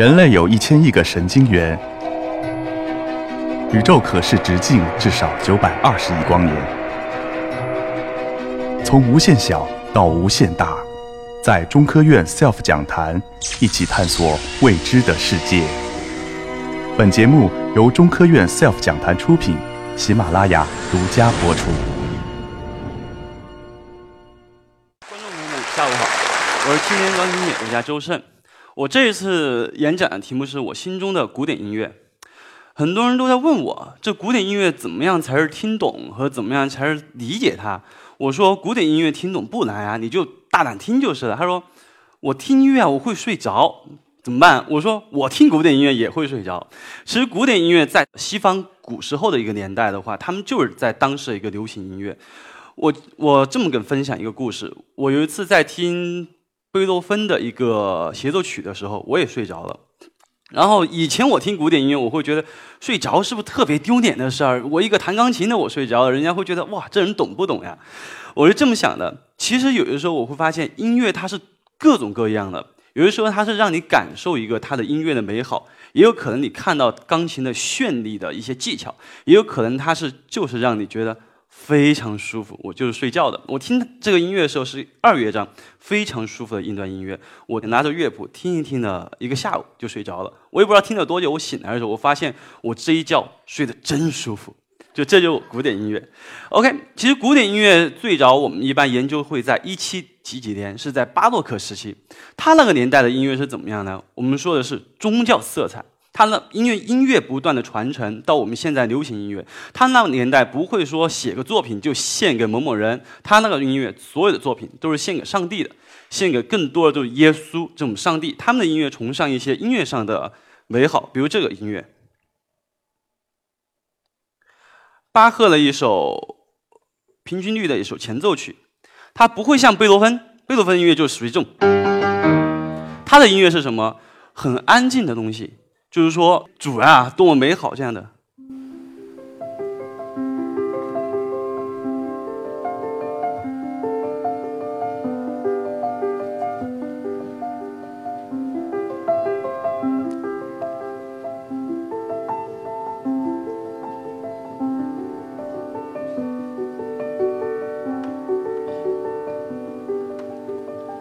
人类有一千亿个神经元，宇宙可视直径至少九百二十亿光年。从无限小到无限大，在中科院 SELF 讲坛一起探索未知的世界。本节目由中科院 SELF 讲坛出品，喜马拉雅独家播出。观众朋友们，下午好，我是青年钢琴演奏家周胜。我这一次演讲的题目是我心中的古典音乐。很多人都在问我，这古典音乐怎么样才是听懂和怎么样才是理解它？我说古典音乐听懂不难啊，你就大胆听就是了。他说我听音乐，我会睡着，怎么办？我说我听古典音乐也会睡着。其实古典音乐在西方古时候的一个年代的话，他们就是在当时的一个流行音乐。我我这么跟分享一个故事，我有一次在听。贝多芬的一个协奏曲的时候，我也睡着了。然后以前我听古典音乐，我会觉得睡着是不是特别丢脸的事儿？我一个弹钢琴的，我睡着了，人家会觉得哇，这人懂不懂呀？我是这么想的。其实有的时候我会发现，音乐它是各种各样的。有的时候它是让你感受一个它的音乐的美好，也有可能你看到钢琴的绚丽的一些技巧，也有可能它是就是让你觉得。非常舒服，我就是睡觉的。我听这个音乐的时候是二乐章，非常舒服的一段音乐。我拿着乐谱听一听了一个下午就睡着了。我也不知道听了多久。我醒来的时候，我发现我这一觉睡得真舒服。就这就古典音乐。OK，其实古典音乐最早我们一般研究会在一七几几年，是在巴洛克时期。他那个年代的音乐是怎么样呢？我们说的是宗教色彩。他那音乐音乐不断的传承到我们现在流行音乐，他那个年代不会说写个作品就献给某某人，他那个音乐所有的作品都是献给上帝的，献给更多的就是耶稣这种上帝。他们的音乐崇尚一些音乐上的美好，比如这个音乐，巴赫的一首平均律的一首前奏曲，它不会像贝多芬，贝多芬音乐就属于这种，他的音乐是什么？很安静的东西。就是说，主啊，多么美好这样的。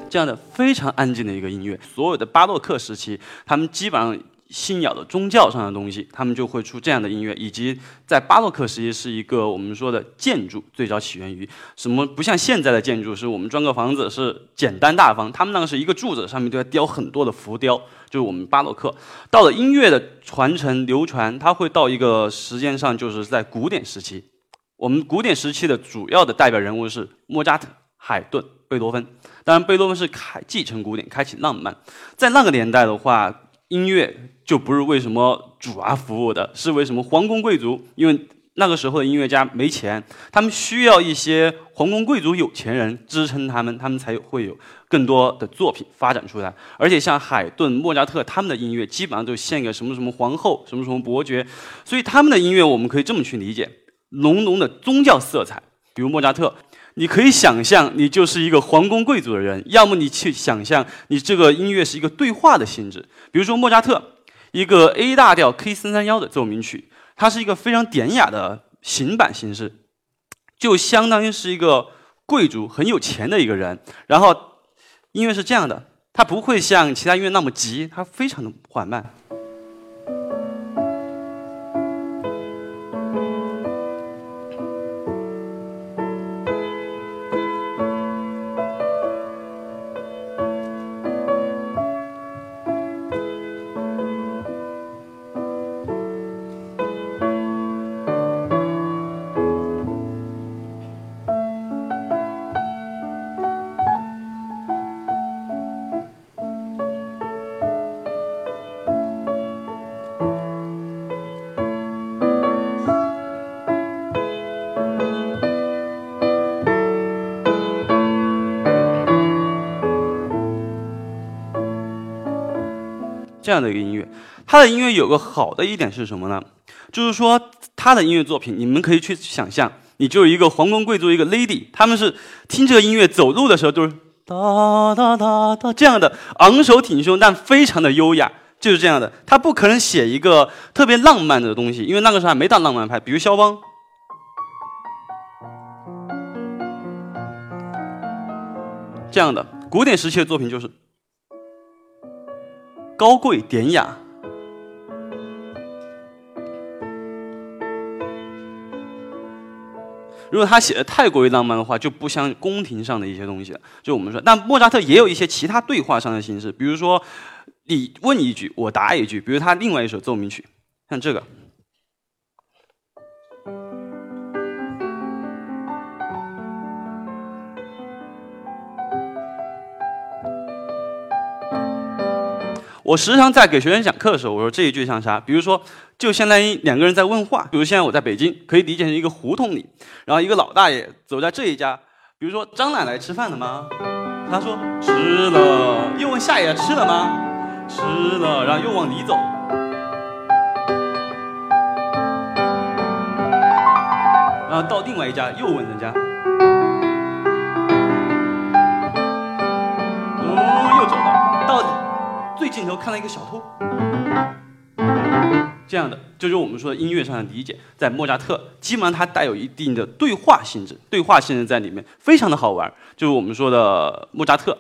这样的非常安静的一个音乐，所有的巴洛克时期，他们基本上。信仰的宗教上的东西，他们就会出这样的音乐，以及在巴洛克时期是一个我们说的建筑最早起源于什么？不像现在的建筑，是我们装个房子是简单大方，他们那个是一个柱子上面都要雕很多的浮雕，就是我们巴洛克。到了音乐的传承流传，它会到一个时间上，就是在古典时期。我们古典时期的主要的代表人物是莫扎特、海顿、贝多芬。当然，贝多芬是开继承古典，开启浪漫。在那个年代的话。音乐就不是为什么主啊服务的，是为什么皇宫贵族？因为那个时候的音乐家没钱，他们需要一些皇宫贵族有钱人支撑他们，他们才会有更多的作品发展出来。而且像海顿、莫扎特他们的音乐，基本上都献给什么什么皇后、什么什么伯爵，所以他们的音乐我们可以这么去理解：浓浓的宗教色彩，比如莫扎特。你可以想象，你就是一个皇宫贵族的人；要么你去想象，你这个音乐是一个对话的性质。比如说莫扎特，一个 A 大调 K 三三幺的奏鸣曲，它是一个非常典雅的行板形式，就相当于是一个贵族很有钱的一个人。然后音乐是这样的，它不会像其他音乐那么急，它非常的缓慢。这样的一个音乐，他的音乐有个好的一点是什么呢？就是说他的音乐作品，你们可以去想象，你就是一个皇宫贵族，一个 lady，他们是听这个音乐走路的时候都是哒哒哒哒这样的昂首挺胸，但非常的优雅，就是这样的，他不可能写一个特别浪漫的东西，因为那个时候还没到浪漫派，比如肖邦。这样的古典时期的作品就是高贵典雅。如果他写的太过于浪漫的话，就不像宫廷上的一些东西了。就我们说，那莫扎特也有一些其他对话上的形式，比如说你问一句，我答一句。比如他另外一首奏鸣曲，像这个。我时常在给学生讲课的时候，我说这一句像啥？比如说，就相当于两个人在问话。比如现在我在北京，可以理解成一个胡同里，然后一个老大爷走在这一家。比如说张奶奶吃饭了吗？他说吃了。又问下一家吃了吗？吃了。然后又往里走，然后到另外一家又问人家。镜头看到一个小偷，这样的，就是我们说的音乐上的理解，在莫扎特基本上它带有一定的对话性质，对话性质在里面非常的好玩，就是我们说的莫扎特。